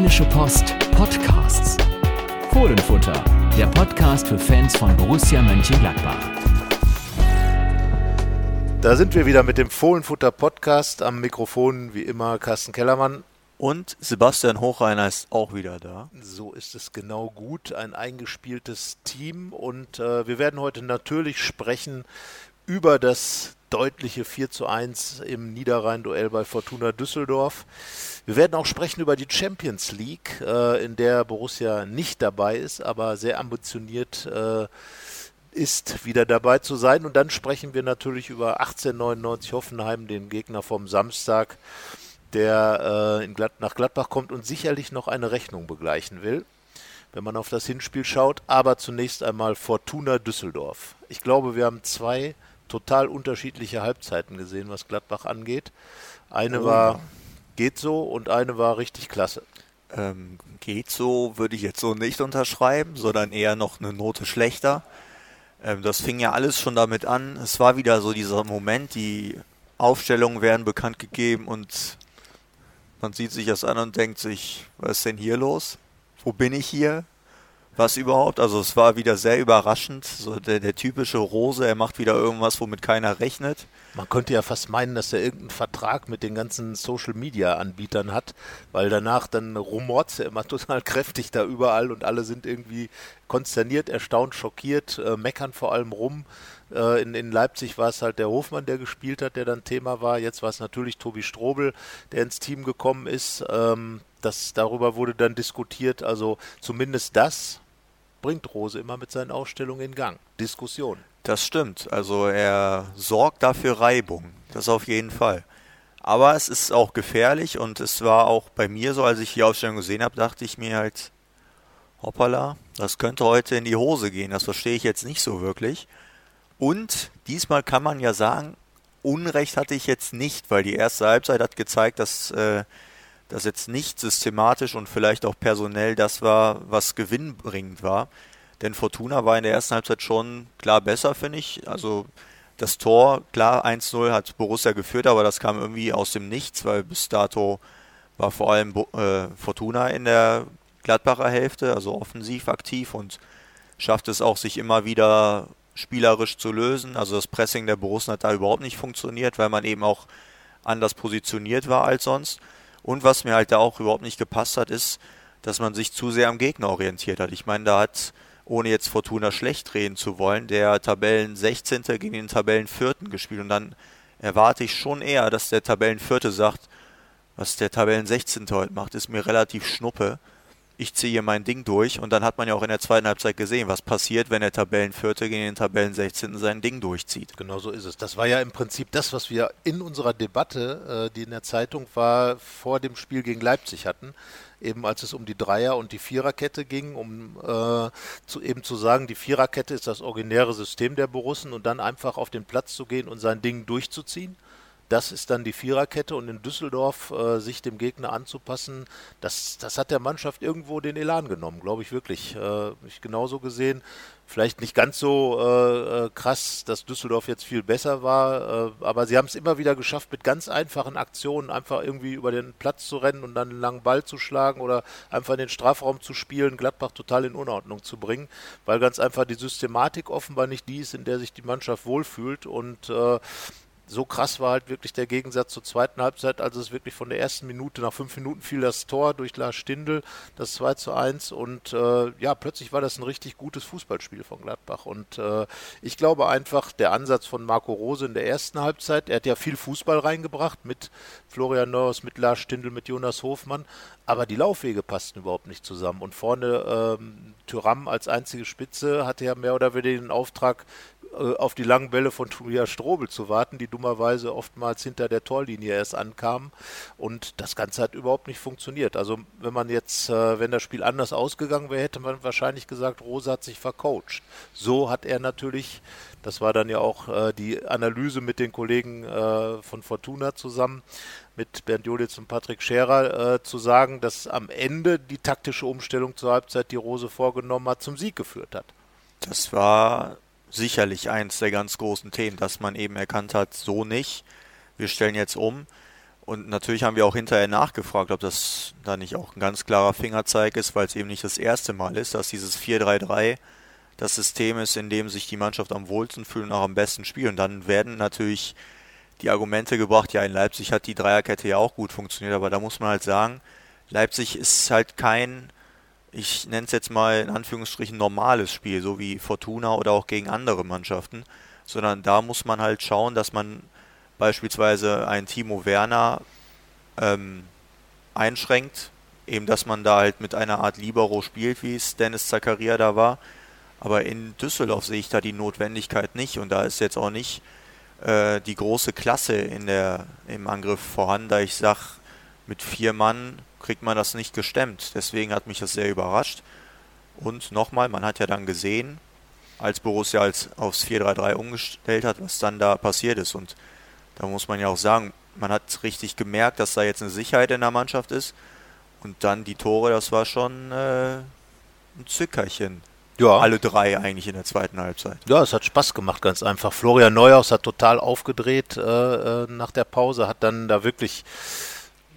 Rheinische Post Podcasts. Fohlenfutter, der Podcast für Fans von Borussia Mönchengladbach. Da sind wir wieder mit dem Fohlenfutter Podcast. Am Mikrofon wie immer Carsten Kellermann. Und Sebastian Hochreiner ist auch wieder da. So ist es genau gut. Ein eingespieltes Team. Und äh, wir werden heute natürlich sprechen über das deutliche 4 zu 1 im Niederrhein-Duell bei Fortuna Düsseldorf. Wir werden auch sprechen über die Champions League, äh, in der Borussia nicht dabei ist, aber sehr ambitioniert äh, ist, wieder dabei zu sein. Und dann sprechen wir natürlich über 1899 Hoffenheim, den Gegner vom Samstag, der äh, Glad nach Gladbach kommt und sicherlich noch eine Rechnung begleichen will, wenn man auf das Hinspiel schaut. Aber zunächst einmal Fortuna Düsseldorf. Ich glaube, wir haben zwei total unterschiedliche Halbzeiten gesehen, was Gladbach angeht. Eine oh. war geht so und eine war richtig klasse. Ähm, geht so würde ich jetzt so nicht unterschreiben, sondern eher noch eine Note schlechter. Ähm, das fing ja alles schon damit an. Es war wieder so dieser Moment, die Aufstellungen werden bekannt gegeben und man sieht sich das an und denkt sich, was ist denn hier los? Wo bin ich hier? Was überhaupt? Also es war wieder sehr überraschend. So der, der typische Rose, er macht wieder irgendwas, womit keiner rechnet. Man könnte ja fast meinen, dass er irgendeinen Vertrag mit den ganzen Social Media Anbietern hat, weil danach dann rumort er immer total kräftig da überall und alle sind irgendwie konsterniert, erstaunt, schockiert, äh, meckern vor allem rum. Äh, in, in Leipzig war es halt der Hofmann, der gespielt hat, der dann Thema war. Jetzt war es natürlich Tobi Strobel, der ins Team gekommen ist. Ähm, das, darüber wurde dann diskutiert. Also zumindest das bringt Rose immer mit seinen Ausstellungen in Gang. Diskussion. Das stimmt. Also er sorgt dafür Reibung. Das auf jeden Fall. Aber es ist auch gefährlich und es war auch bei mir so, als ich die Ausstellung gesehen habe, dachte ich mir halt, hoppala, das könnte heute in die Hose gehen. Das verstehe ich jetzt nicht so wirklich. Und diesmal kann man ja sagen, Unrecht hatte ich jetzt nicht, weil die erste Halbzeit hat gezeigt, dass äh, das jetzt nicht systematisch und vielleicht auch personell das war, was gewinnbringend war. Denn Fortuna war in der ersten Halbzeit schon klar besser, finde ich. Also das Tor, klar, 1-0 hat Borussia geführt, aber das kam irgendwie aus dem Nichts, weil bis dato war vor allem äh, Fortuna in der Gladbacher Hälfte, also offensiv aktiv und schafft es auch, sich immer wieder spielerisch zu lösen. Also das Pressing der Borussen hat da überhaupt nicht funktioniert, weil man eben auch anders positioniert war als sonst. Und was mir halt da auch überhaupt nicht gepasst hat, ist, dass man sich zu sehr am Gegner orientiert hat. Ich meine, da hat ohne jetzt Fortuna schlecht reden zu wollen, der Tabellen 16. gegen den Tabellen 4. gespielt. Und dann erwarte ich schon eher, dass der Tabellen 4. sagt, was der Tabellen 16. heute macht, ist mir relativ schnuppe. Ich ziehe hier mein Ding durch und dann hat man ja auch in der zweiten Halbzeit gesehen, was passiert, wenn der Tabellenvierte gegen den Tabellen 16. sein Ding durchzieht. Genau so ist es. Das war ja im Prinzip das, was wir in unserer Debatte, äh, die in der Zeitung war, vor dem Spiel gegen Leipzig hatten eben als es um die Dreier- und die Viererkette ging, um äh, zu, eben zu sagen, die Viererkette ist das originäre System der Borussen und dann einfach auf den Platz zu gehen und sein Ding durchzuziehen. Das ist dann die Viererkette und in Düsseldorf äh, sich dem Gegner anzupassen, das, das hat der Mannschaft irgendwo den Elan genommen, glaube ich wirklich. Äh, ich genauso gesehen. Vielleicht nicht ganz so äh, äh krass, dass Düsseldorf jetzt viel besser war, äh, aber sie haben es immer wieder geschafft, mit ganz einfachen Aktionen einfach irgendwie über den Platz zu rennen und dann einen langen Ball zu schlagen oder einfach in den Strafraum zu spielen, Gladbach total in Unordnung zu bringen, weil ganz einfach die Systematik offenbar nicht die ist, in der sich die Mannschaft wohlfühlt und äh, so krass war halt wirklich der Gegensatz zur zweiten Halbzeit, als es wirklich von der ersten Minute, nach fünf Minuten fiel das Tor durch Lars Stindl, das 2 zu 1 und äh, ja, plötzlich war das ein richtig gutes Fußballspiel von Gladbach. Und äh, ich glaube einfach, der Ansatz von Marco Rose in der ersten Halbzeit, er hat ja viel Fußball reingebracht mit Florian Neuhaus, mit Lars Stindl, mit Jonas Hofmann, aber die Laufwege passten überhaupt nicht zusammen. Und vorne ähm, Tyram als einzige Spitze hatte ja mehr oder weniger den Auftrag, auf die langen Bälle von Tobias Strobel zu warten, die dummerweise oftmals hinter der Torlinie erst ankamen. Und das Ganze hat überhaupt nicht funktioniert. Also wenn man jetzt, äh, wenn das Spiel anders ausgegangen wäre, hätte man wahrscheinlich gesagt, Rosa hat sich vercoacht. So hat er natürlich, das war dann ja auch äh, die Analyse mit den Kollegen von Fortuna zusammen, mit Bernd Jolitz und Patrick Scherer zu sagen, dass am Ende die taktische Umstellung zur Halbzeit, die Rose vorgenommen hat, zum Sieg geführt hat. Das war sicherlich eins der ganz großen Themen, dass man eben erkannt hat, so nicht. Wir stellen jetzt um. Und natürlich haben wir auch hinterher nachgefragt, ob das da nicht auch ein ganz klarer Fingerzeig ist, weil es eben nicht das erste Mal ist, dass dieses 4-3-3 das System ist, in dem sich die Mannschaft am wohlsten fühlt und auch am besten spielt. Und dann werden natürlich die Argumente gebracht, ja, in Leipzig hat die Dreierkette ja auch gut funktioniert, aber da muss man halt sagen, Leipzig ist halt kein, ich nenne es jetzt mal in Anführungsstrichen normales Spiel, so wie Fortuna oder auch gegen andere Mannschaften, sondern da muss man halt schauen, dass man beispielsweise einen Timo Werner ähm, einschränkt, eben dass man da halt mit einer Art Libero spielt, wie es Dennis Zakaria da war, aber in Düsseldorf sehe ich da die Notwendigkeit nicht und da ist jetzt auch nicht äh, die große Klasse in der, im Angriff vorhanden, da ich sage, mit vier Mann kriegt man das nicht gestemmt. Deswegen hat mich das sehr überrascht. Und nochmal, man hat ja dann gesehen, als Borussia als aufs 4-3-3 umgestellt hat, was dann da passiert ist. Und da muss man ja auch sagen, man hat richtig gemerkt, dass da jetzt eine Sicherheit in der Mannschaft ist. Und dann die Tore, das war schon äh, ein Zückerchen. Ja. Alle drei eigentlich in der zweiten Halbzeit. Ja, es hat Spaß gemacht, ganz einfach. Florian Neuhaus hat total aufgedreht äh, äh, nach der Pause, hat dann da wirklich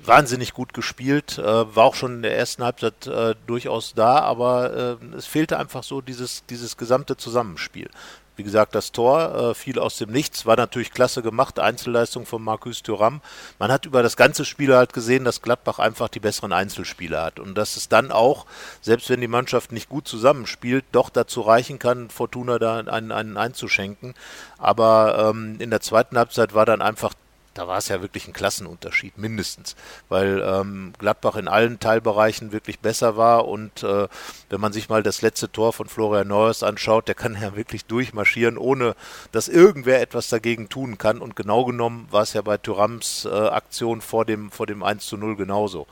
wahnsinnig gut gespielt, äh, war auch schon in der ersten Halbzeit äh, durchaus da, aber äh, es fehlte einfach so dieses, dieses gesamte Zusammenspiel. Wie gesagt, das Tor äh, fiel aus dem Nichts, war natürlich klasse gemacht, Einzelleistung von Marcus Thuram. Man hat über das ganze Spiel halt gesehen, dass Gladbach einfach die besseren Einzelspieler hat und dass es dann auch, selbst wenn die Mannschaft nicht gut zusammenspielt, doch dazu reichen kann, Fortuna da einen, einen einzuschenken. Aber ähm, in der zweiten Halbzeit war dann einfach da war es ja wirklich ein Klassenunterschied, mindestens, weil ähm, Gladbach in allen Teilbereichen wirklich besser war und äh, wenn man sich mal das letzte Tor von Florian Neuers anschaut, der kann ja wirklich durchmarschieren, ohne dass irgendwer etwas dagegen tun kann und genau genommen war es ja bei Thürams äh, Aktion vor dem, vor dem 1 zu 0 genauso.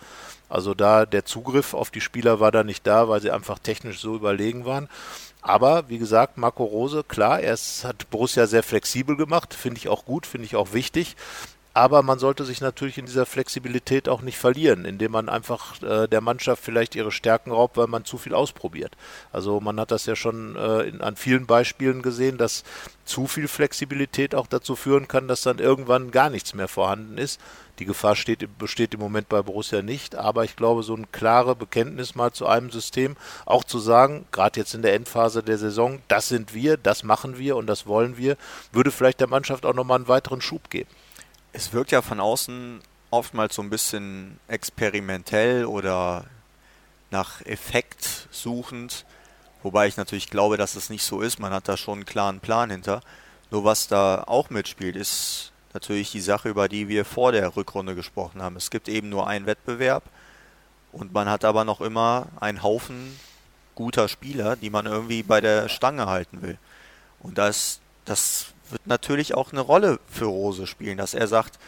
Also da der Zugriff auf die Spieler war da nicht da, weil sie einfach technisch so überlegen waren. Aber wie gesagt, Marco Rose, klar, er ist, hat Borussia sehr flexibel gemacht, finde ich auch gut, finde ich auch wichtig. Aber man sollte sich natürlich in dieser Flexibilität auch nicht verlieren, indem man einfach äh, der Mannschaft vielleicht ihre Stärken raubt, weil man zu viel ausprobiert. Also man hat das ja schon äh, in, an vielen Beispielen gesehen, dass zu viel Flexibilität auch dazu führen kann, dass dann irgendwann gar nichts mehr vorhanden ist. Die Gefahr steht, besteht im Moment bei Borussia nicht, aber ich glaube, so ein klare Bekenntnis mal zu einem System, auch zu sagen, gerade jetzt in der Endphase der Saison, das sind wir, das machen wir und das wollen wir, würde vielleicht der Mannschaft auch nochmal einen weiteren Schub geben es wirkt ja von außen oftmals so ein bisschen experimentell oder nach Effekt suchend, wobei ich natürlich glaube, dass es nicht so ist. Man hat da schon einen klaren Plan hinter. Nur was da auch mitspielt, ist natürlich die Sache, über die wir vor der Rückrunde gesprochen haben. Es gibt eben nur einen Wettbewerb und man hat aber noch immer einen Haufen guter Spieler, die man irgendwie bei der Stange halten will. Und das, das wird natürlich auch eine Rolle für Rose spielen, dass er sagt,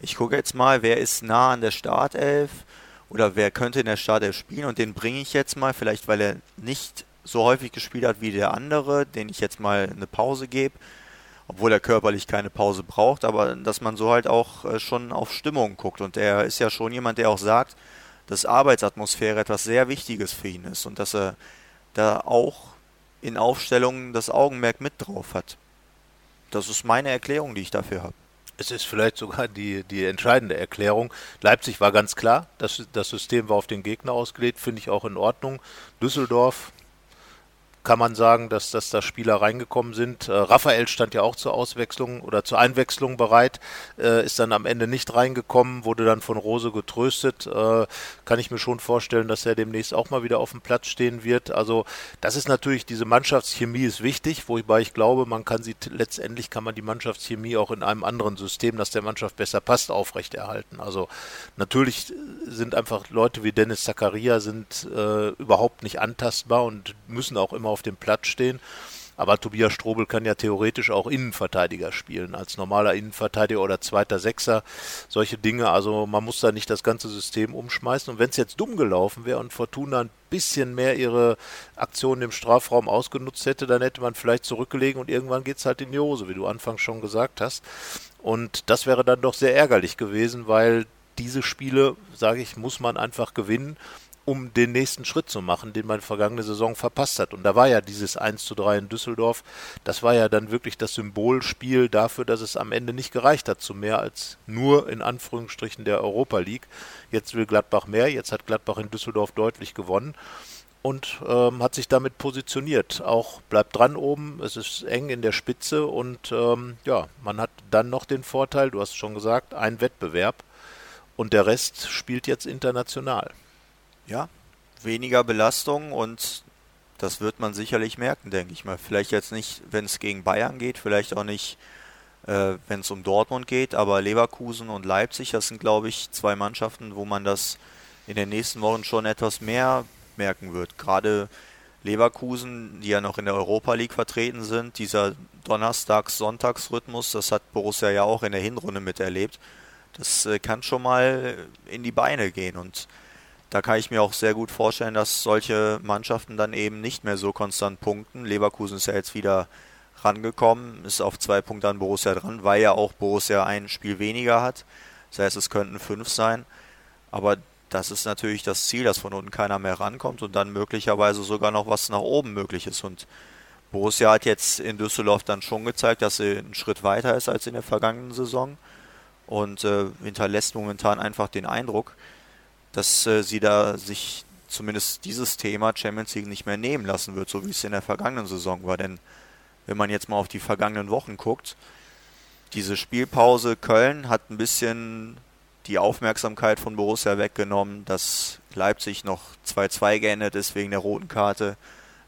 ich gucke jetzt mal, wer ist nah an der Startelf oder wer könnte in der Startelf spielen und den bringe ich jetzt mal, vielleicht weil er nicht so häufig gespielt hat wie der andere, den ich jetzt mal eine Pause gebe, obwohl er körperlich keine Pause braucht, aber dass man so halt auch äh, schon auf Stimmung guckt und er ist ja schon jemand, der auch sagt, dass Arbeitsatmosphäre etwas sehr Wichtiges für ihn ist und dass er da auch in Aufstellungen das Augenmerk mit drauf hat. Das ist meine Erklärung, die ich dafür habe. Es ist vielleicht sogar die, die entscheidende Erklärung. Leipzig war ganz klar, das, das System war auf den Gegner ausgelegt, finde ich auch in Ordnung. Düsseldorf kann man sagen, dass, dass da Spieler reingekommen sind. Äh, Raphael stand ja auch zur Auswechslung oder zur Einwechslung bereit, äh, ist dann am Ende nicht reingekommen, wurde dann von Rose getröstet. Äh, kann ich mir schon vorstellen, dass er demnächst auch mal wieder auf dem Platz stehen wird. Also das ist natürlich, diese Mannschaftschemie ist wichtig, wobei ich glaube, man kann sie letztendlich kann man die Mannschaftschemie auch in einem anderen System, das der Mannschaft besser passt, aufrechterhalten. Also natürlich sind einfach Leute wie Dennis Zakaria sind äh, überhaupt nicht antastbar und müssen auch immer auf auf dem Platz stehen. Aber Tobias Strobel kann ja theoretisch auch Innenverteidiger spielen, als normaler Innenverteidiger oder zweiter Sechser. Solche Dinge. Also man muss da nicht das ganze System umschmeißen. Und wenn es jetzt dumm gelaufen wäre und Fortuna ein bisschen mehr ihre Aktionen im Strafraum ausgenutzt hätte, dann hätte man vielleicht zurückgelegen und irgendwann geht es halt in die Hose, wie du anfangs schon gesagt hast. Und das wäre dann doch sehr ärgerlich gewesen, weil diese Spiele, sage ich, muss man einfach gewinnen, um den nächsten Schritt zu machen, den man vergangene Saison verpasst hat. Und da war ja dieses 1 zu 3 in Düsseldorf, das war ja dann wirklich das Symbolspiel dafür, dass es am Ende nicht gereicht hat zu mehr als nur in Anführungsstrichen der Europa League. Jetzt will Gladbach mehr, jetzt hat Gladbach in Düsseldorf deutlich gewonnen und ähm, hat sich damit positioniert. Auch bleibt dran oben, es ist eng in der Spitze und ähm, ja, man hat dann noch den Vorteil, du hast schon gesagt, ein Wettbewerb und der Rest spielt jetzt international. Ja, weniger Belastung und das wird man sicherlich merken, denke ich mal. Vielleicht jetzt nicht, wenn es gegen Bayern geht, vielleicht auch nicht, äh, wenn es um Dortmund geht, aber Leverkusen und Leipzig, das sind, glaube ich, zwei Mannschaften, wo man das in den nächsten Wochen schon etwas mehr merken wird. Gerade Leverkusen, die ja noch in der Europa League vertreten sind, dieser Donnerstags-Sonntags-Rhythmus, das hat Borussia ja auch in der Hinrunde miterlebt. Das äh, kann schon mal in die Beine gehen und da kann ich mir auch sehr gut vorstellen, dass solche Mannschaften dann eben nicht mehr so konstant punkten. Leverkusen ist ja jetzt wieder rangekommen, ist auf zwei Punkte an Borussia dran, weil ja auch Borussia ein Spiel weniger hat. Das heißt, es könnten fünf sein. Aber das ist natürlich das Ziel, dass von unten keiner mehr rankommt und dann möglicherweise sogar noch was nach oben möglich ist. Und Borussia hat jetzt in Düsseldorf dann schon gezeigt, dass sie einen Schritt weiter ist als in der vergangenen Saison und äh, hinterlässt momentan einfach den Eindruck, dass äh, sie da sich zumindest dieses Thema Champions League nicht mehr nehmen lassen wird, so wie es in der vergangenen Saison war. Denn wenn man jetzt mal auf die vergangenen Wochen guckt, diese Spielpause Köln hat ein bisschen die Aufmerksamkeit von Borussia weggenommen, dass Leipzig noch 2-2 geendet ist wegen der roten Karte,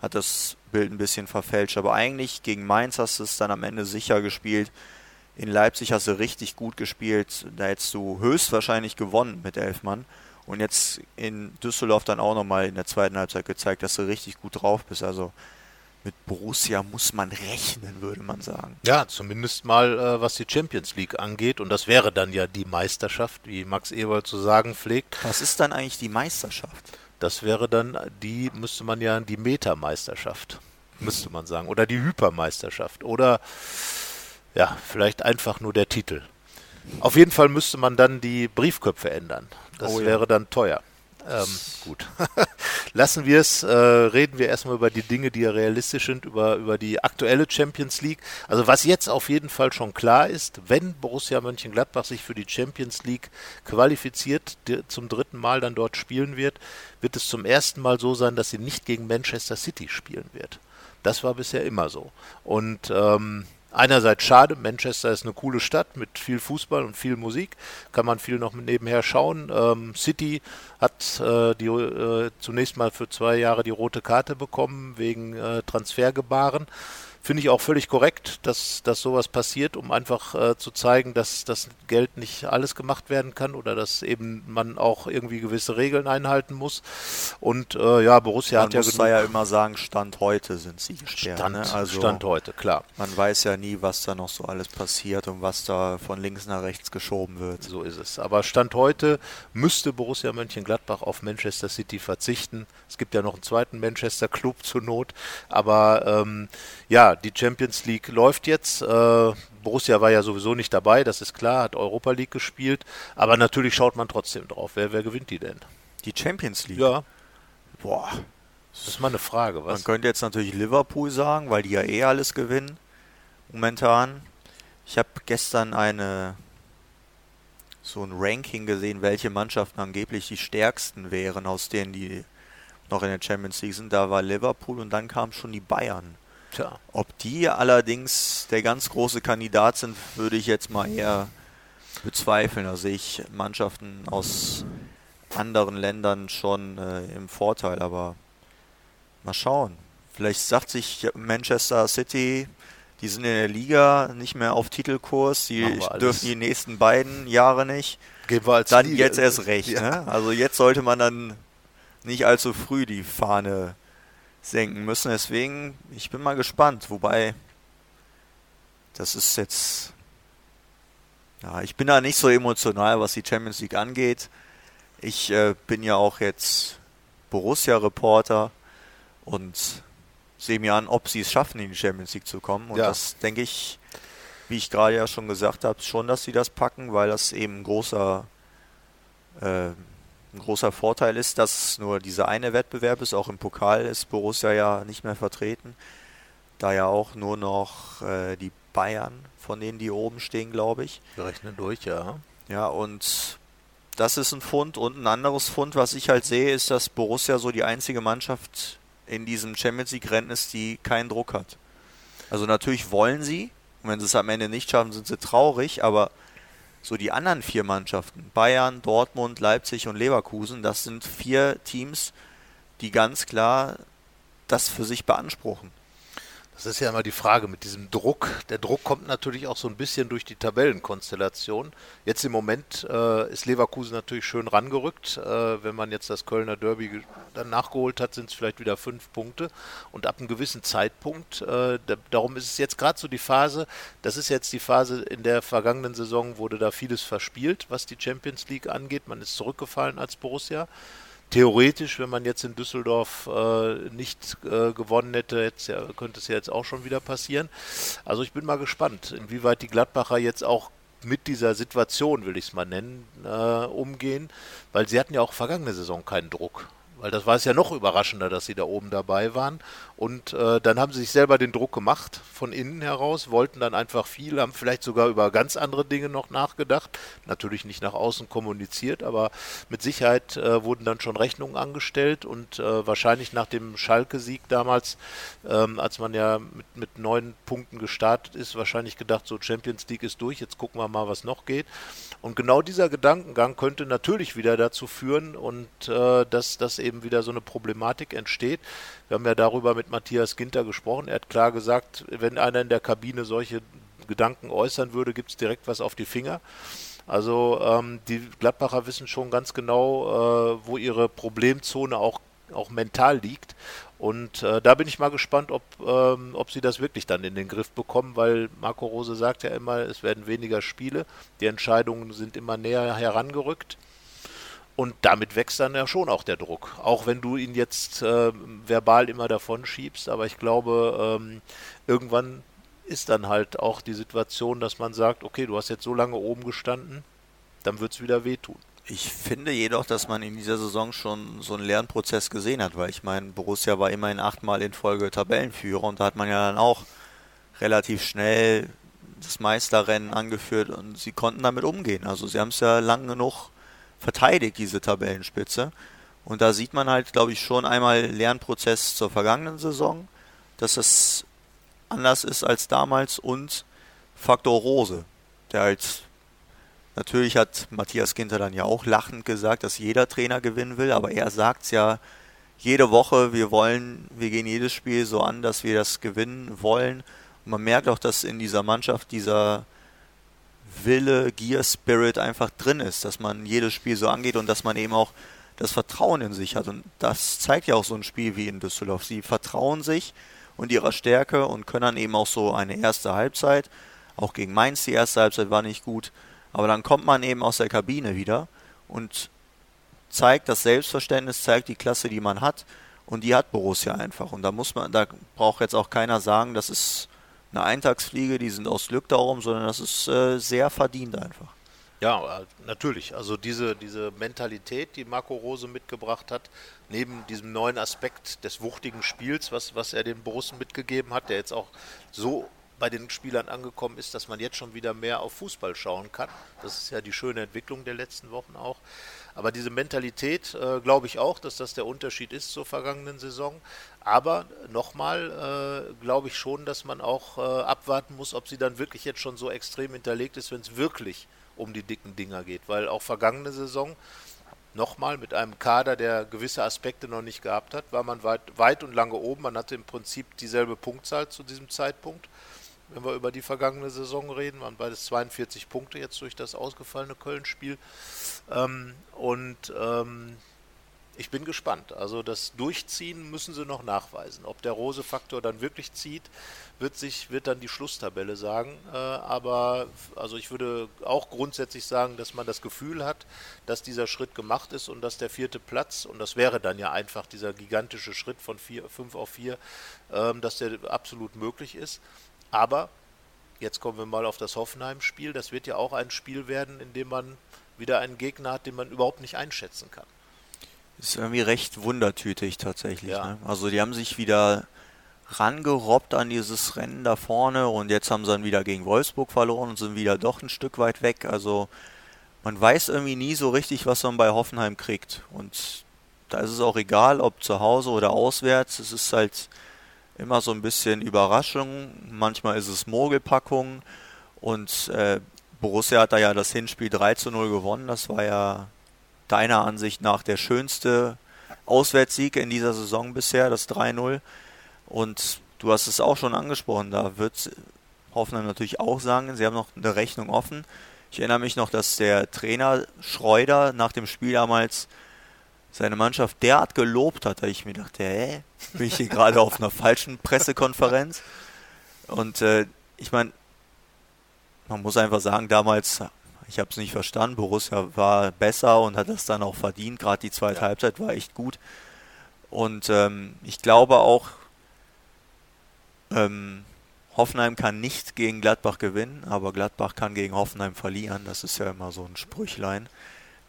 hat das Bild ein bisschen verfälscht. Aber eigentlich gegen Mainz hast du es dann am Ende sicher gespielt. In Leipzig hast du richtig gut gespielt. Da hättest du höchstwahrscheinlich gewonnen mit elf Mann. Und jetzt in Düsseldorf dann auch nochmal in der zweiten Halbzeit gezeigt, dass du richtig gut drauf bist. Also mit Borussia muss man rechnen, würde man sagen. Ja, zumindest mal äh, was die Champions League angeht. Und das wäre dann ja die Meisterschaft, wie Max Eberl zu sagen pflegt. Was ist dann eigentlich die Meisterschaft? Das wäre dann die, müsste man ja die Metameisterschaft, müsste man sagen. Oder die Hypermeisterschaft. Oder ja, vielleicht einfach nur der Titel. Auf jeden Fall müsste man dann die Briefköpfe ändern. Das oh, ja. wäre dann teuer. Ähm, gut. Lassen wir es, äh, reden wir erstmal über die Dinge, die ja realistisch sind, über, über die aktuelle Champions League. Also was jetzt auf jeden Fall schon klar ist, wenn Borussia Mönchengladbach sich für die Champions League qualifiziert, die, zum dritten Mal dann dort spielen wird, wird es zum ersten Mal so sein, dass sie nicht gegen Manchester City spielen wird. Das war bisher immer so. Und ähm, einerseits schade, Manchester ist eine coole Stadt mit viel Fußball und viel Musik, kann man viel noch nebenher schauen. Ähm, City hat äh, die, äh, zunächst mal für zwei Jahre die rote Karte bekommen wegen äh, Transfergebaren. Finde ich auch völlig korrekt, dass, dass sowas passiert, um einfach äh, zu zeigen, dass das Geld nicht alles gemacht werden kann oder dass eben man auch irgendwie gewisse Regeln einhalten muss. Und äh, ja, Borussia man hat ja muss da ja immer sagen, Stand heute sind sie gesperrt. Stand, ne? also Stand heute, klar. Man weiß ja nie, was da noch so alles passiert und was da von links nach rechts geschoben wird. So ist es. Aber Stand heute müsste Borussia Mönchengladbach auf Manchester City verzichten. Es gibt ja noch einen zweiten Manchester Club zur Not, aber ähm, ja, die Champions League läuft jetzt. Äh, Borussia war ja sowieso nicht dabei, das ist klar, hat Europa League gespielt. Aber natürlich schaut man trotzdem drauf. Wer, wer gewinnt die denn? Die Champions League? Ja. Boah. Das ist mal eine Frage, was? Man könnte jetzt natürlich Liverpool sagen, weil die ja eh alles gewinnen. Momentan. Ich habe gestern eine so ein Ranking gesehen, welche Mannschaften angeblich die stärksten wären, aus denen die noch in der Champions League sind. Da war Liverpool und dann kamen schon die Bayern. Tja. Ob die allerdings der ganz große Kandidat sind, würde ich jetzt mal eher bezweifeln. Da sehe ich Mannschaften aus anderen Ländern schon äh, im Vorteil, aber mal schauen. Vielleicht sagt sich Manchester City, die sind in der Liga nicht mehr auf Titelkurs, die dürfen die nächsten beiden Jahre nicht. dann Liga. jetzt erst recht. Ja. Ne? Also jetzt sollte man dann nicht allzu früh die Fahne senken müssen. Deswegen, ich bin mal gespannt. Wobei, das ist jetzt. Ja, ich bin da nicht so emotional, was die Champions League angeht. Ich äh, bin ja auch jetzt Borussia-Reporter und sehe mir an, ob sie es schaffen, in die Champions League zu kommen. Und ja. das denke ich, wie ich gerade ja schon gesagt habe, schon, dass sie das packen, weil das eben ein großer äh, ein großer Vorteil ist, dass nur dieser eine Wettbewerb ist. Auch im Pokal ist Borussia ja nicht mehr vertreten. Da ja auch nur noch äh, die Bayern, von denen die oben stehen, glaube ich. Wir rechnen durch, ja. Ja, und das ist ein Fund. Und ein anderes Fund, was ich halt sehe, ist, dass Borussia so die einzige Mannschaft in diesem Champions League-Rennen ist, die keinen Druck hat. Also natürlich wollen sie, und wenn sie es am Ende nicht schaffen, sind sie traurig, aber so die anderen vier Mannschaften, Bayern, Dortmund, Leipzig und Leverkusen, das sind vier Teams, die ganz klar das für sich beanspruchen. Das ist ja immer die Frage mit diesem Druck. Der Druck kommt natürlich auch so ein bisschen durch die Tabellenkonstellation. Jetzt im Moment äh, ist Leverkusen natürlich schön rangerückt. Äh, wenn man jetzt das Kölner Derby dann nachgeholt hat, sind es vielleicht wieder fünf Punkte. Und ab einem gewissen Zeitpunkt, äh, da, darum ist es jetzt gerade so die Phase, das ist jetzt die Phase in der vergangenen Saison, wurde da vieles verspielt, was die Champions League angeht. Man ist zurückgefallen als Borussia theoretisch, wenn man jetzt in Düsseldorf äh, nicht äh, gewonnen hätte, ja, könnte es ja jetzt auch schon wieder passieren. Also ich bin mal gespannt, inwieweit die Gladbacher jetzt auch mit dieser Situation, will ich es mal nennen, äh, umgehen, weil sie hatten ja auch vergangene Saison keinen Druck. Weil das war es ja noch überraschender, dass sie da oben dabei waren. Und äh, dann haben sie sich selber den Druck gemacht von innen heraus, wollten dann einfach viel, haben vielleicht sogar über ganz andere Dinge noch nachgedacht. Natürlich nicht nach außen kommuniziert, aber mit Sicherheit äh, wurden dann schon Rechnungen angestellt und äh, wahrscheinlich nach dem Schalke-Sieg damals, ähm, als man ja mit, mit neun Punkten gestartet ist, wahrscheinlich gedacht, so Champions League ist durch, jetzt gucken wir mal, was noch geht. Und genau dieser Gedankengang könnte natürlich wieder dazu führen und äh, dass das eben eben wieder so eine Problematik entsteht. Wir haben ja darüber mit Matthias Ginter gesprochen. Er hat klar gesagt, wenn einer in der Kabine solche Gedanken äußern würde, gibt es direkt was auf die Finger. Also ähm, die Gladbacher wissen schon ganz genau, äh, wo ihre Problemzone auch, auch mental liegt. Und äh, da bin ich mal gespannt, ob, ähm, ob sie das wirklich dann in den Griff bekommen, weil Marco Rose sagt ja immer, es werden weniger Spiele, die Entscheidungen sind immer näher herangerückt. Und damit wächst dann ja schon auch der Druck. Auch wenn du ihn jetzt äh, verbal immer davon schiebst, aber ich glaube, ähm, irgendwann ist dann halt auch die Situation, dass man sagt, okay, du hast jetzt so lange oben gestanden, dann wird es wieder wehtun. Ich finde jedoch, dass man in dieser Saison schon so einen Lernprozess gesehen hat, weil ich meine, Borussia war immerhin achtmal in Folge Tabellenführer und da hat man ja dann auch relativ schnell das Meisterrennen angeführt und sie konnten damit umgehen. Also sie haben es ja lang genug verteidigt, diese Tabellenspitze. Und da sieht man halt, glaube ich, schon einmal Lernprozess zur vergangenen Saison, dass es anders ist als damals und Faktor Rose, der halt natürlich hat Matthias Ginter dann ja auch lachend gesagt, dass jeder Trainer gewinnen will, aber er sagt es ja jede Woche, wir wollen, wir gehen jedes Spiel so an, dass wir das gewinnen wollen. Und man merkt auch, dass in dieser Mannschaft dieser Wille, Gear Spirit einfach drin ist, dass man jedes Spiel so angeht und dass man eben auch das Vertrauen in sich hat. Und das zeigt ja auch so ein Spiel wie in Düsseldorf. Sie vertrauen sich und ihrer Stärke und können dann eben auch so eine erste Halbzeit, auch gegen Mainz die erste Halbzeit war nicht gut, aber dann kommt man eben aus der Kabine wieder und zeigt das Selbstverständnis, zeigt die Klasse, die man hat und die hat Borussia einfach. Und da muss man, da braucht jetzt auch keiner sagen, das ist eine Eintagsfliege, die sind aus Glück darum, sondern das ist äh, sehr verdient einfach. Ja, natürlich. Also diese, diese Mentalität, die Marco Rose mitgebracht hat, neben diesem neuen Aspekt des wuchtigen Spiels, was, was er den Borussen mitgegeben hat, der jetzt auch so bei den Spielern angekommen ist, dass man jetzt schon wieder mehr auf Fußball schauen kann. Das ist ja die schöne Entwicklung der letzten Wochen auch. Aber diese Mentalität äh, glaube ich auch, dass das der Unterschied ist zur vergangenen Saison. Aber nochmal äh, glaube ich schon, dass man auch äh, abwarten muss, ob sie dann wirklich jetzt schon so extrem hinterlegt ist, wenn es wirklich um die dicken Dinger geht. Weil auch vergangene Saison nochmal mit einem Kader, der gewisse Aspekte noch nicht gehabt hat, war man weit, weit und lange oben. Man hatte im Prinzip dieselbe Punktzahl zu diesem Zeitpunkt wenn wir über die vergangene Saison reden, waren beides 42 Punkte jetzt durch das ausgefallene Köln-Spiel. Ähm, und ähm, ich bin gespannt. Also das Durchziehen müssen sie noch nachweisen. Ob der Rose-Faktor dann wirklich zieht, wird sich, wird dann die Schlusstabelle sagen. Äh, aber also ich würde auch grundsätzlich sagen, dass man das Gefühl hat, dass dieser Schritt gemacht ist und dass der vierte Platz, und das wäre dann ja einfach dieser gigantische Schritt von 5 auf 4, ähm, dass der absolut möglich ist. Aber jetzt kommen wir mal auf das Hoffenheim-Spiel. Das wird ja auch ein Spiel werden, in dem man wieder einen Gegner hat, den man überhaupt nicht einschätzen kann. Ist irgendwie recht wundertütig tatsächlich. Ja. Ne? Also die haben sich wieder rangerobbt an dieses Rennen da vorne und jetzt haben sie dann wieder gegen Wolfsburg verloren und sind wieder doch ein Stück weit weg. Also man weiß irgendwie nie so richtig, was man bei Hoffenheim kriegt. Und da ist es auch egal, ob zu Hause oder auswärts. Es ist halt immer so ein bisschen Überraschung. Manchmal ist es Mogelpackung. Und äh, Borussia hat da ja das Hinspiel 3 zu 0 gewonnen. Das war ja deiner Ansicht nach der schönste Auswärtssieg in dieser Saison bisher, das 3-0. Und du hast es auch schon angesprochen, da wird Hoffenheim natürlich auch sagen, sie haben noch eine Rechnung offen. Ich erinnere mich noch, dass der Trainer Schreuder nach dem Spiel damals seine Mannschaft derart gelobt hat, da ich mir dachte, hä, bin ich hier gerade auf einer falschen Pressekonferenz? Und äh, ich meine, man muss einfach sagen, damals, ich habe es nicht verstanden, Borussia war besser und hat das dann auch verdient. Gerade die zweite ja. Halbzeit war echt gut. Und ähm, ich glaube auch, ähm, Hoffenheim kann nicht gegen Gladbach gewinnen, aber Gladbach kann gegen Hoffenheim verlieren. Das ist ja immer so ein Sprüchlein.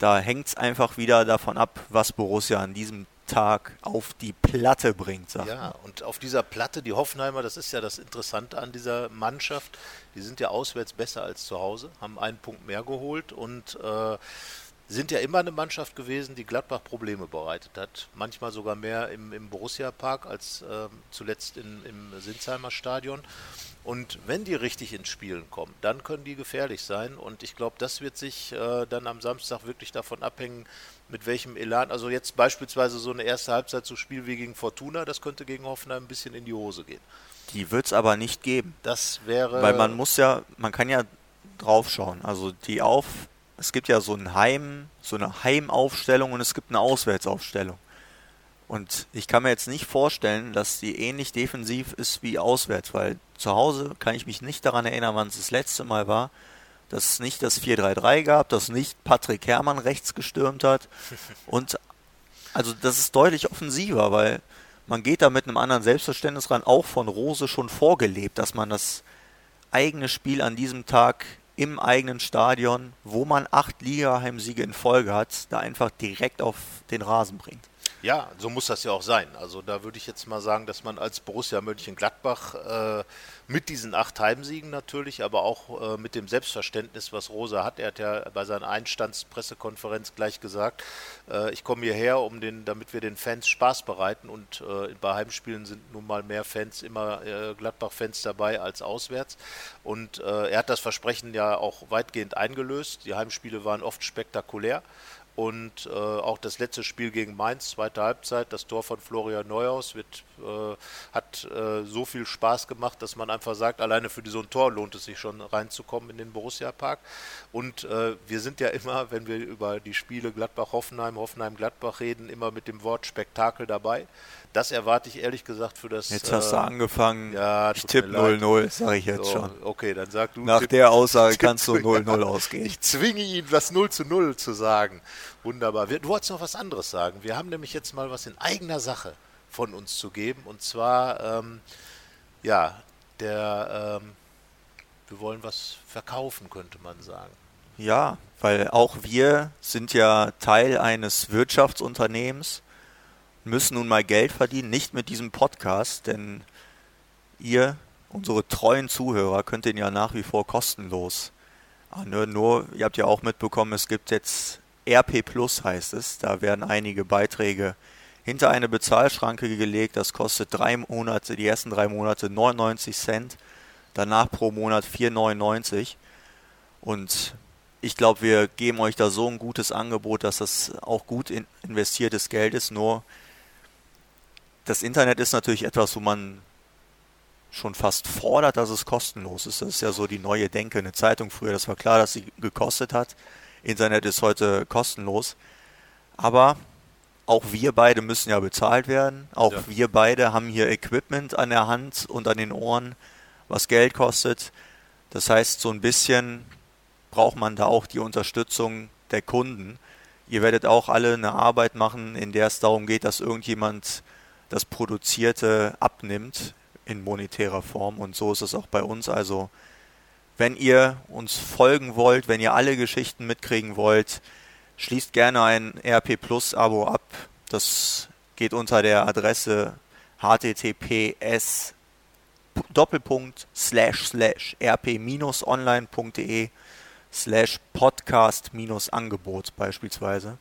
Da hängt es einfach wieder davon ab, was Borussia an diesem Tag auf die Platte bringt. Sagt ja, und auf dieser Platte, die Hoffenheimer, das ist ja das Interessante an dieser Mannschaft, die sind ja auswärts besser als zu Hause, haben einen Punkt mehr geholt und äh, sind ja immer eine Mannschaft gewesen, die Gladbach Probleme bereitet hat. Manchmal sogar mehr im, im Borussia-Park als äh, zuletzt in, im Sinsheimer Stadion. Und wenn die richtig ins Spielen kommen, dann können die gefährlich sein. Und ich glaube, das wird sich äh, dann am Samstag wirklich davon abhängen, mit welchem Elan. Also jetzt beispielsweise so eine erste Halbzeit zu spielen wie gegen Fortuna, das könnte gegen Hoffenheim ein bisschen in die Hose gehen. Die wird es aber nicht geben. Das wäre. Weil man muss ja, man kann ja draufschauen. Also die Auf, es gibt ja so ein Heim, so eine Heimaufstellung und es gibt eine Auswärtsaufstellung. Und ich kann mir jetzt nicht vorstellen, dass die ähnlich defensiv ist wie auswärts, weil zu Hause kann ich mich nicht daran erinnern, wann es das letzte Mal war, dass es nicht das 4-3-3 gab, dass nicht Patrick Herrmann rechts gestürmt hat. Und also das ist deutlich offensiver, weil man geht da mit einem anderen Selbstverständnis ran, auch von Rose schon vorgelebt, dass man das eigene Spiel an diesem Tag im eigenen Stadion, wo man acht Liga-Heimsiege in Folge hat, da einfach direkt auf den Rasen bringt. Ja, so muss das ja auch sein. Also da würde ich jetzt mal sagen, dass man als Borussia Mönchengladbach äh, mit diesen acht Heimsiegen natürlich, aber auch äh, mit dem Selbstverständnis, was Rosa hat. Er hat ja bei seiner Einstandspressekonferenz gleich gesagt, äh, ich komme hierher, um den, damit wir den Fans Spaß bereiten und äh, bei Heimspielen sind nun mal mehr Fans, immer äh, Gladbach-Fans dabei als auswärts. Und äh, er hat das Versprechen ja auch weitgehend eingelöst. Die Heimspiele waren oft spektakulär. Und äh, auch das letzte Spiel gegen Mainz, zweite Halbzeit, das Tor von Florian Neuhaus wird, hat äh, so viel Spaß gemacht, dass man einfach sagt, alleine für so ein Tor lohnt es sich schon reinzukommen in den Borussia-Park. Und äh, wir sind ja immer, wenn wir über die Spiele Gladbach-Hoffenheim, Hoffenheim-Gladbach reden, immer mit dem Wort Spektakel dabei. Das erwarte ich ehrlich gesagt für das. Jetzt hast du äh, angefangen. Ja, ich tippe 0-0, sage ich jetzt so, schon. Okay, dann sag du. Nach tipp, der Aussage kannst du 0-0 ausgehen. Ich zwinge ihn, das 0 zu 0 zu sagen. Wunderbar. Du wolltest noch was anderes sagen. Wir haben nämlich jetzt mal was in eigener Sache von uns zu geben. Und zwar, ähm, ja, der, ähm, wir wollen was verkaufen, könnte man sagen. Ja, weil auch wir sind ja Teil eines Wirtschaftsunternehmens müssen nun mal Geld verdienen, nicht mit diesem Podcast, denn ihr, unsere treuen Zuhörer, könnt ihn ja nach wie vor kostenlos anhören. Nur, ihr habt ja auch mitbekommen, es gibt jetzt RP Plus heißt es. Da werden einige Beiträge hinter eine Bezahlschranke gelegt. Das kostet drei Monate, die ersten drei Monate 99 Cent, danach pro Monat 4,99. Und ich glaube, wir geben euch da so ein gutes Angebot, dass das auch gut investiertes Geld ist. Nur das Internet ist natürlich etwas, wo man schon fast fordert, dass es kostenlos ist. Das ist ja so die neue Denke. Eine Zeitung früher, das war klar, dass sie gekostet hat. Internet ist heute kostenlos. Aber auch wir beide müssen ja bezahlt werden. Auch ja. wir beide haben hier Equipment an der Hand und an den Ohren, was Geld kostet. Das heißt, so ein bisschen braucht man da auch die Unterstützung der Kunden. Ihr werdet auch alle eine Arbeit machen, in der es darum geht, dass irgendjemand das Produzierte abnimmt in monetärer Form. Und so ist es auch bei uns. Also wenn ihr uns folgen wollt, wenn ihr alle Geschichten mitkriegen wollt, schließt gerne ein RP Plus Abo ab. Das geht unter der Adresse https Doppelpunkt slash slash rp-online.de slash podcast-angebot beispielsweise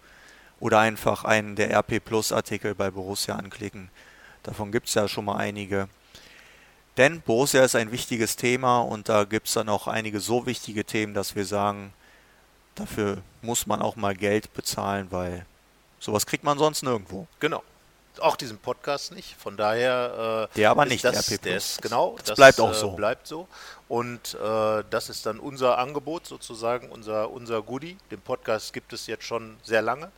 oder einfach einen der RP Plus Artikel bei Borussia anklicken. Davon gibt es ja schon mal einige. Denn Borussia ist ein wichtiges Thema und da gibt es dann auch einige so wichtige Themen, dass wir sagen, dafür muss man auch mal Geld bezahlen, weil sowas kriegt man sonst nirgendwo. Genau auch diesen Podcast nicht. Von daher. Äh, der aber nicht, das, RP Der ist, genau, das, das bleibt auch äh, so. bleibt so. Und äh, das ist dann unser Angebot sozusagen, unser, unser Goodie. Den Podcast gibt es jetzt schon sehr lange.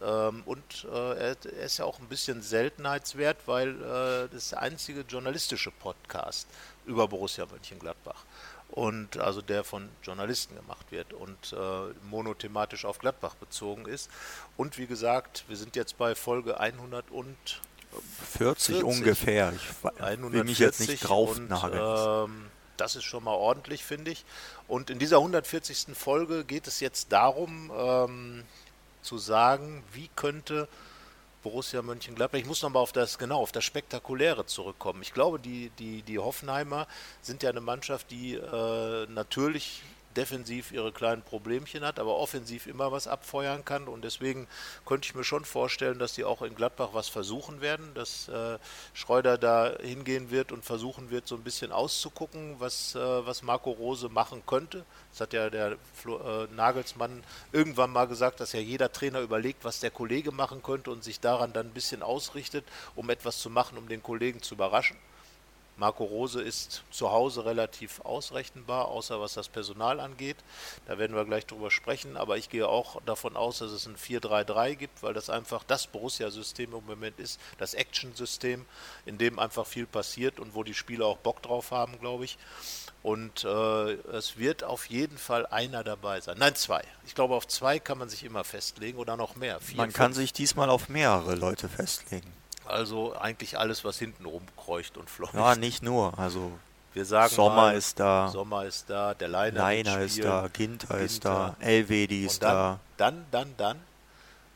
Ähm, und äh, er, er, ist ja auch ein bisschen Seltenheitswert, weil äh, das ist der einzige journalistische Podcast über Borussia Mönchengladbach und also der von Journalisten gemacht wird und äh, monothematisch auf Gladbach bezogen ist. Und wie gesagt, wir sind jetzt bei Folge 140 40. ungefähr. Ich will mich jetzt nicht drauf und, ähm, das ist schon mal ordentlich, finde ich. Und in dieser 140. Folge geht es jetzt darum, ähm, zu sagen, wie könnte Borussia Mönchengladbach. Ich muss nochmal auf das, genau, auf das Spektakuläre zurückkommen. Ich glaube, die, die, die Hoffenheimer sind ja eine Mannschaft, die äh, natürlich defensiv ihre kleinen Problemchen hat, aber offensiv immer was abfeuern kann. Und deswegen könnte ich mir schon vorstellen, dass die auch in Gladbach was versuchen werden, dass äh, Schreuder da hingehen wird und versuchen wird, so ein bisschen auszugucken, was, äh, was Marco Rose machen könnte. Das hat ja der Flo, äh, Nagelsmann irgendwann mal gesagt, dass ja jeder Trainer überlegt, was der Kollege machen könnte und sich daran dann ein bisschen ausrichtet, um etwas zu machen, um den Kollegen zu überraschen. Marco Rose ist zu Hause relativ ausrechenbar, außer was das Personal angeht. Da werden wir gleich drüber sprechen. Aber ich gehe auch davon aus, dass es ein 4-3-3 gibt, weil das einfach das Borussia-System im Moment ist, das Action-System, in dem einfach viel passiert und wo die Spieler auch Bock drauf haben, glaube ich. Und äh, es wird auf jeden Fall einer dabei sein. Nein, zwei. Ich glaube, auf zwei kann man sich immer festlegen oder noch mehr. Vier, man fünf. kann sich diesmal auf mehrere Leute festlegen. Also eigentlich alles, was hinten rumkreucht und fleucht. Ja, nicht nur. Also wir sagen Sommer mal, ist da. Sommer ist da, der Leiner, Leiner ist da, Ginter, Ginter ist da, Elvedi ist dann, da. Dann, dann, dann.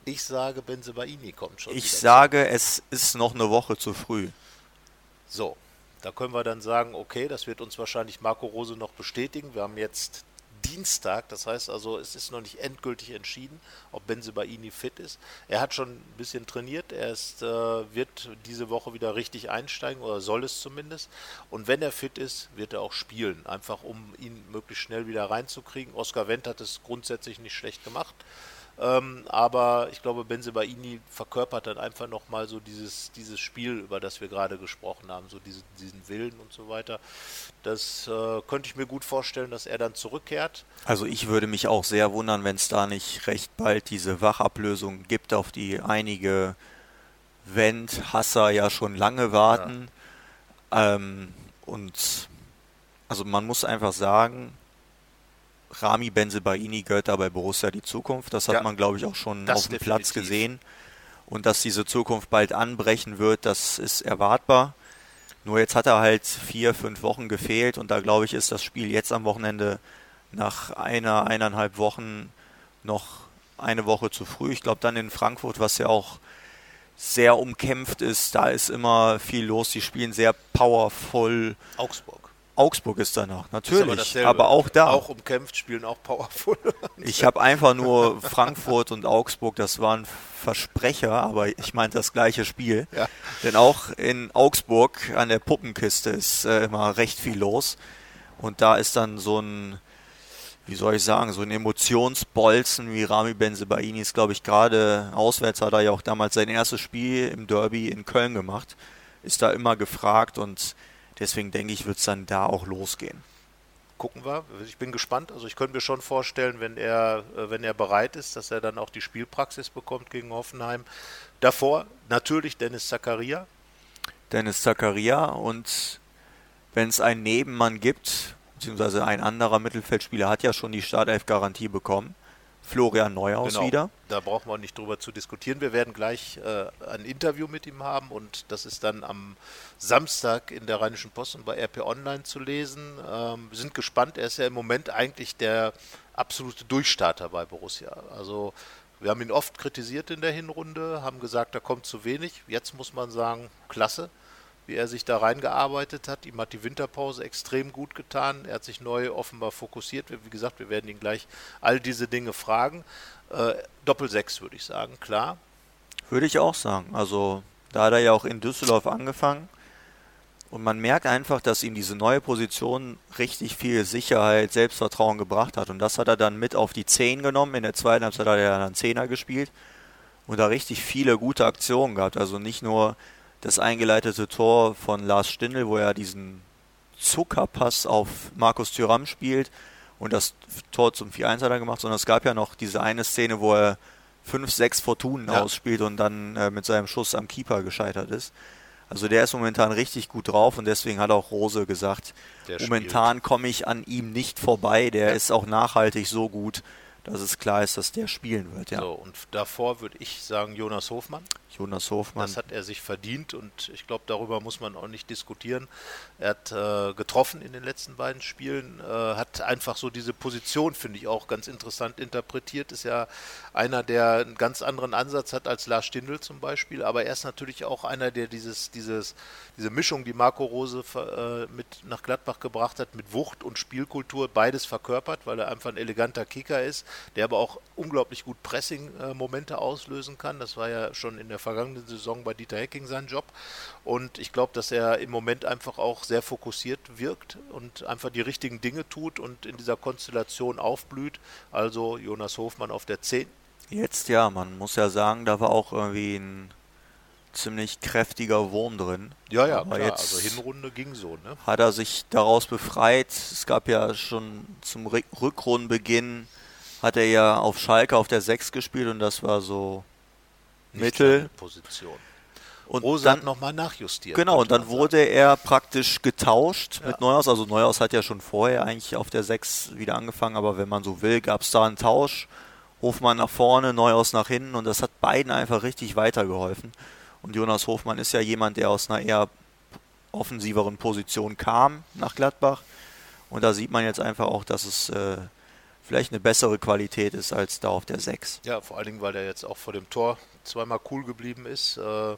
Ich sage, Benzebaini kommt schon. Ich sage, es ist noch eine Woche zu früh. So, da können wir dann sagen, okay, das wird uns wahrscheinlich Marco Rose noch bestätigen. Wir haben jetzt Dienstag. Das heißt also, es ist noch nicht endgültig entschieden, ob Benzebaini fit ist. Er hat schon ein bisschen trainiert. Er ist, äh, wird diese Woche wieder richtig einsteigen oder soll es zumindest. Und wenn er fit ist, wird er auch spielen. Einfach um ihn möglichst schnell wieder reinzukriegen. Oskar Wendt hat es grundsätzlich nicht schlecht gemacht. Ähm, aber ich glaube, Benzebaini verkörpert dann einfach nochmal so dieses, dieses Spiel, über das wir gerade gesprochen haben, so diese, diesen Willen und so weiter. Das äh, könnte ich mir gut vorstellen, dass er dann zurückkehrt. Also ich würde mich auch sehr wundern, wenn es da nicht recht bald diese Wachablösung gibt, auf die einige Wendt-Hasser ja schon lange warten. Ja. Ähm, und also man muss einfach sagen, Rami Benzebaini gehört da bei Borussia die Zukunft. Das hat ja, man, glaube ich, auch schon auf dem definitiv. Platz gesehen. Und dass diese Zukunft bald anbrechen wird, das ist erwartbar. Nur jetzt hat er halt vier, fünf Wochen gefehlt und da glaube ich, ist das Spiel jetzt am Wochenende nach einer, eineinhalb Wochen noch eine Woche zu früh. Ich glaube dann in Frankfurt, was ja auch sehr umkämpft ist, da ist immer viel los. Die spielen sehr powerful. Augsburg. Augsburg ist danach, natürlich, aber, aber, auch da. Auch umkämpft, spielen auch powerful. ich habe einfach nur Frankfurt und Augsburg, das waren Versprecher, aber ich meinte das gleiche Spiel. Ja. Denn auch in Augsburg an der Puppenkiste ist äh, immer recht viel los. Und da ist dann so ein, wie soll ich sagen, so ein Emotionsbolzen wie Rami Benzebaini ist, glaube ich, gerade auswärts hat er ja auch damals sein erstes Spiel im Derby in Köln gemacht. Ist da immer gefragt und Deswegen denke ich, wird es dann da auch losgehen. Gucken wir. Ich bin gespannt. Also ich könnte mir schon vorstellen, wenn er, äh, wenn er bereit ist, dass er dann auch die Spielpraxis bekommt gegen Hoffenheim. Davor natürlich Dennis Zakaria. Dennis Zakaria und wenn es einen Nebenmann gibt, beziehungsweise ein anderer Mittelfeldspieler hat ja schon die Startelf-Garantie bekommen Florian Neuhaus Genau. wieder. Da brauchen wir nicht drüber zu diskutieren. Wir werden gleich äh, ein Interview mit ihm haben und das ist dann am Samstag in der Rheinischen Post und bei RP Online zu lesen. Ähm, wir sind gespannt. Er ist ja im Moment eigentlich der absolute Durchstarter bei Borussia. Also wir haben ihn oft kritisiert in der Hinrunde, haben gesagt, da kommt zu wenig. Jetzt muss man sagen, klasse, wie er sich da reingearbeitet hat. Ihm hat die Winterpause extrem gut getan. Er hat sich neu offenbar fokussiert. Wie gesagt, wir werden ihn gleich all diese Dinge fragen. Äh, Doppel 6 würde ich sagen, klar. Würde ich auch sagen. Also da hat er ja auch in Düsseldorf angefangen. Und man merkt einfach, dass ihm diese neue Position richtig viel Sicherheit, Selbstvertrauen gebracht hat. Und das hat er dann mit auf die 10 genommen. In der zweiten Halbzeit hat er dann Zehner gespielt und da richtig viele gute Aktionen gehabt. Also nicht nur das eingeleitete Tor von Lars Stindl, wo er diesen Zuckerpass auf Markus Thüram spielt und das Tor zum 4-1 hat er gemacht, sondern es gab ja noch diese eine Szene, wo er 5, 6 Fortunen Ja. ausspielt und dann äh, mit seinem Schuss am Keeper gescheitert ist. Also der ist momentan richtig gut drauf und deswegen hat auch Rose gesagt, Der momentan komme ich an ihm nicht vorbei. Der Ja. ist auch nachhaltig so gut, dass es klar ist, dass der spielen wird. Ja. So, und davor würde ich sagen Jonas Hofmann. Jonas Hofmann. Das hat er sich verdient und ich glaube, darüber muss man auch nicht diskutieren. Er hat äh, getroffen in den letzten beiden Spielen, äh, hat einfach so diese Position, finde ich, auch ganz interessant interpretiert. Ist ja einer, der einen ganz anderen Ansatz hat als Lars Stindl zum Beispiel, aber er ist natürlich auch einer, der dieses, dieses, diese Mischung, die Marco Rose äh, mit nach Gladbach gebracht hat, mit Wucht und Spielkultur, beides verkörpert, weil er einfach ein eleganter Kicker ist, der aber auch unglaublich gut Pressing-Momente auslösen kann. Das war ja schon in der vergangenen Saison bei Dieter Hecking sein Job. Und ich glaube, dass er im Moment einfach auch sehr fokussiert wirkt und einfach die richtigen Dinge tut und in dieser Konstellation aufblüht. Also Jonas Hofmann auf der 10. Jetzt ja, man muss ja sagen, da war auch irgendwie ein ziemlich kräftiger Wurm drin. Ja, ja, Aber klar. jetzt Also Hinrunde ging so, ne? hat er sich daraus befreit. Es gab ja schon zum Rück- Rückrundenbeginn hat er ja auf Schalke auf der 6 gespielt und das war so Mittel. Position. Und Rose dann nochmal nachjustiert. Genau, und dann man sagen. wurde er praktisch getauscht Ja. mit Neuhaus. Also Neuhaus hat ja schon vorher eigentlich auf der 6 wieder angefangen, aber wenn man so will, gab es da einen Tausch. Hofmann nach vorne, Neuhaus nach hinten und das hat beiden einfach richtig weitergeholfen. Und Jonas Hofmann ist ja jemand, der aus einer eher offensiveren Position kam nach Gladbach. Und da sieht man jetzt einfach auch, dass es äh, vielleicht eine bessere Qualität ist als da auf der 6. Ja, vor allen Dingen, weil er jetzt auch vor dem Tor zweimal cool geblieben ist. Äh,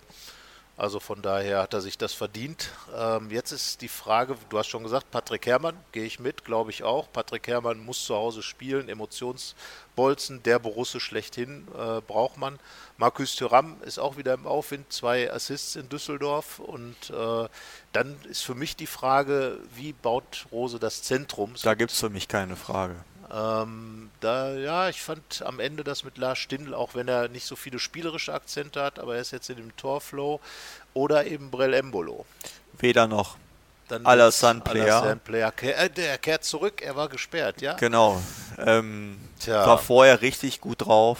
Also von daher hat er sich das verdient. Ähm, jetzt ist die Frage, du hast schon gesagt, Patrick Herrmann, gehe ich mit, glaube ich auch. Patrick Herrmann muss zu Hause spielen, Emotionsbolzen, der Borusse schlechthin äh, braucht man. Markus Thuram ist auch wieder im Aufwind, zwei Assists in Düsseldorf. Und äh, dann ist für mich die Frage, wie baut Rose das Zentrum? Da gibt es für mich keine Frage. Ähm, da, ja, ich fand am Ende das mit Lars Stindl, auch wenn er nicht so viele spielerische Akzente hat, aber er ist jetzt in dem Torflow. Oder eben Brel Embolo. Weder noch. Dann Alassane Plea. Alassane Plea. Ke- äh, Der kehrt zurück, er war gesperrt, ja? Genau. Ähm. War vorher richtig gut drauf.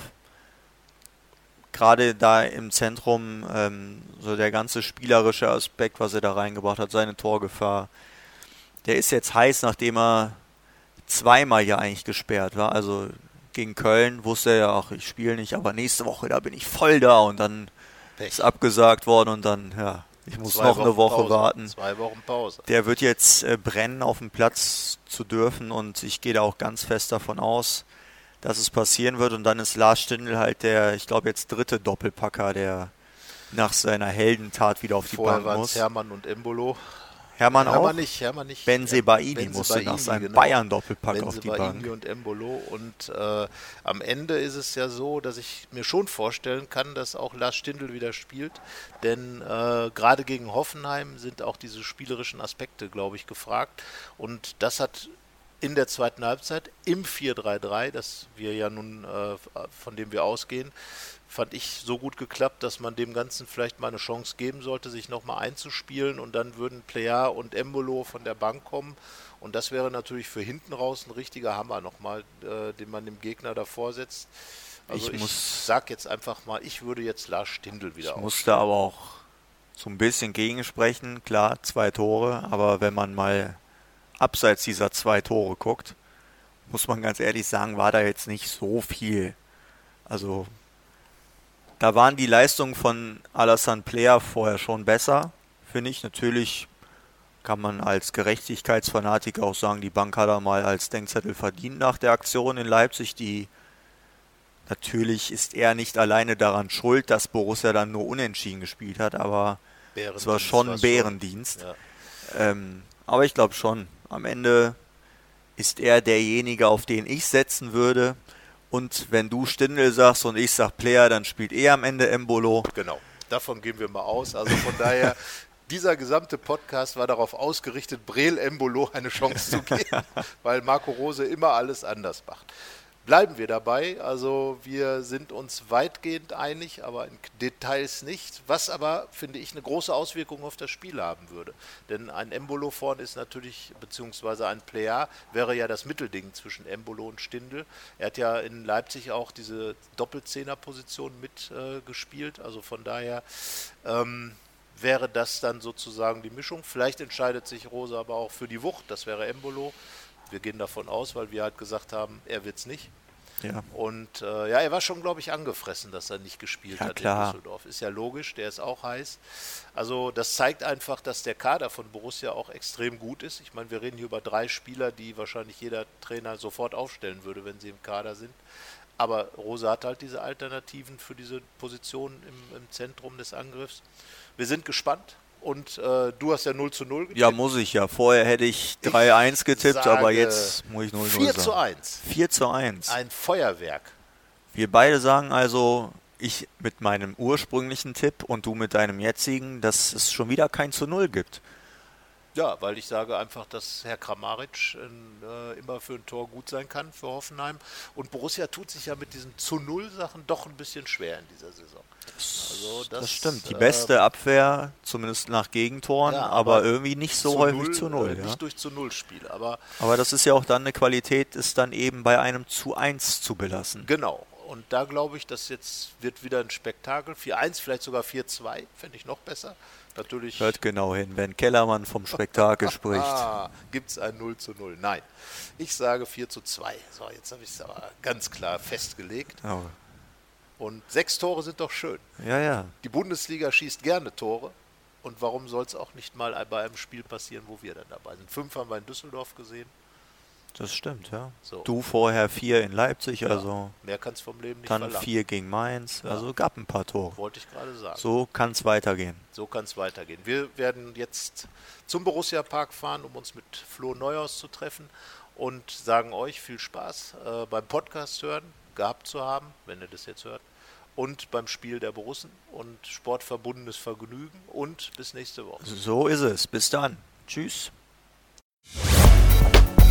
Gerade da im Zentrum, ähm, so der ganze spielerische Aspekt, was er da reingebracht hat, seine Torgefahr. Der ist jetzt heiß, nachdem er zweimal ja eigentlich gesperrt war. Also gegen Köln wusste er ja auch, ich spiele nicht, aber nächste Woche, da bin ich voll da und dann Pech. ist abgesagt worden und dann, ja, ich muss Zwei noch eine Wochen Woche Pause. warten. Zwei Wochen Pause. Der wird jetzt äh, brennen, auf dem Platz zu dürfen und ich gehe da auch ganz fest davon aus, dass es passieren wird. Und dann ist Lars Stindl halt der, ich glaube jetzt dritte Doppelpacker, der nach seiner Heldentat wieder auf die Vorher Bank muss. Hermann und Embolo. Hermann auch. Hermann nicht, Hermann nicht. Benzebaini Benze musste nach Baini, seinem genau. Bayern-Doppelpack auf die Bank. und Embolo. Und äh, am Ende ist es ja so, dass ich mir schon vorstellen kann, dass auch Lars Stindl wieder spielt. Denn äh, gerade gegen Hoffenheim sind auch diese spielerischen Aspekte, glaube ich, gefragt. Und das hat in der zweiten Halbzeit im 4-3-3, das wir ja nun, äh, von dem wir ausgehen, fand ich so gut geklappt, dass man dem Ganzen vielleicht mal eine Chance geben sollte, sich nochmal einzuspielen und dann würden Plea und Embolo von der Bank kommen und das wäre natürlich für hinten raus ein richtiger Hammer nochmal, äh, den man dem Gegner davor setzt. Also Ich ich, muss- sag jetzt einfach mal, ich würde jetzt Lars Stindl wieder Ich musste aber auch so ein bisschen gegensprechen. Klar, zwei Tore, aber wenn man mal abseits dieser zwei Tore guckt, muss man ganz ehrlich sagen, war da jetzt nicht so viel. Also da waren die Leistungen von Alassane Player vorher schon besser, finde ich. Natürlich kann man als Gerechtigkeitsfanatiker auch sagen, die Bank hat er mal als Denkzettel verdient nach der Aktion in Leipzig. Die natürlich ist er nicht alleine daran schuld, dass Borussia dann nur unentschieden gespielt hat, aber es war schon ein Bärendienst. Ja. Ähm, aber ich glaube schon, am Ende ist er derjenige, auf den ich setzen würde. Und wenn du Stindel sagst und ich sag Player, dann spielt er am Ende Embolo. Genau, davon gehen wir mal aus. Also von daher, dieser gesamte Podcast war darauf ausgerichtet, Brel Embolo eine Chance zu geben, weil Marco Rose immer alles anders macht bleiben wir dabei. Also wir sind uns weitgehend einig, aber in Details nicht. Was aber, finde ich, eine große Auswirkung auf das Spiel haben würde. Denn ein Embolo vorne ist natürlich, beziehungsweise ein Player wäre ja das Mittelding zwischen Embolo und Stindel. Er hat ja in Leipzig auch diese Doppelzehner-Position mitgespielt. Äh, also von daher ähm, wäre das dann sozusagen die Mischung. Vielleicht entscheidet sich Rosa aber auch für die Wucht. Das wäre Embolo. Wir gehen davon aus, weil wir halt gesagt haben, er wird es nicht. Ja. Und äh, ja, er war schon, glaube ich, angefressen, dass er nicht gespielt ja, hat klar. in Düsseldorf. Ist ja logisch, der ist auch heiß. Also das zeigt einfach, dass der Kader von Borussia auch extrem gut ist. Ich meine, wir reden hier über drei Spieler, die wahrscheinlich jeder Trainer sofort aufstellen würde, wenn sie im Kader sind. Aber Rosa hat halt diese Alternativen für diese Position im, im Zentrum des Angriffs. Wir sind gespannt. Und äh, du hast ja 0 zu 0 getippt. Ja, muss ich ja. Vorher hätte ich 3-1 getippt, aber jetzt muss ich 0 0 4 zu 1. 4 zu 1. Ein Feuerwerk. Wir beide sagen also, ich mit meinem ursprünglichen Tipp und du mit deinem jetzigen, dass es schon wieder kein zu 0 gibt. Ja, weil ich sage einfach, dass Herr Kramaric äh, immer für ein Tor gut sein kann für Hoffenheim. Und Borussia tut sich ja mit diesen zu Null Sachen doch ein bisschen schwer in dieser Saison. Also das, das stimmt. Die äh, beste Abwehr, zumindest nach Gegentoren, ja, aber, aber, irgendwie nicht so zu häufig null, zu Null. Äh, ja. Nicht durch zu Null Spiel. Aber, aber das ist ja auch dann eine Qualität, ist dann eben bei einem zu 1 zu belassen. Genau. Und da glaube ich, dass jetzt wird wieder ein Spektakel. 4-1, vielleicht sogar 4-2, fände ich noch besser. Natürlich. Hört genau hin, wenn Kellermann vom Spektakel spricht. Ah, gibt es ein 0 zu 0. Nein. Ich sage 4 zu 2. So, jetzt habe ich es aber ganz klar festgelegt. Oh. Und sechs Tore sind doch schön. Ja, ja. Die Bundesliga schießt gerne Tore. Und warum soll es auch nicht mal bei einem Spiel passieren, wo wir dann dabei sind? Fünf haben wir in Düsseldorf gesehen. Das stimmt, ja. So. Du vorher vier in Leipzig, ja, also. Mehr kannst vom Leben nicht Dann verlangen. vier gegen Mainz, ja. also gab ein paar Tore. Wollte ich gerade sagen. So kann es weitergehen. So kann es weitergehen. Wir werden jetzt zum Borussia Park fahren, um uns mit Flo Neuhaus zu treffen und sagen euch viel Spaß äh, beim Podcast hören, gehabt zu haben, wenn ihr das jetzt hört. Und beim Spiel der Borussen und sportverbundenes Vergnügen und bis nächste Woche. So ist es. Bis dann. Tschüss.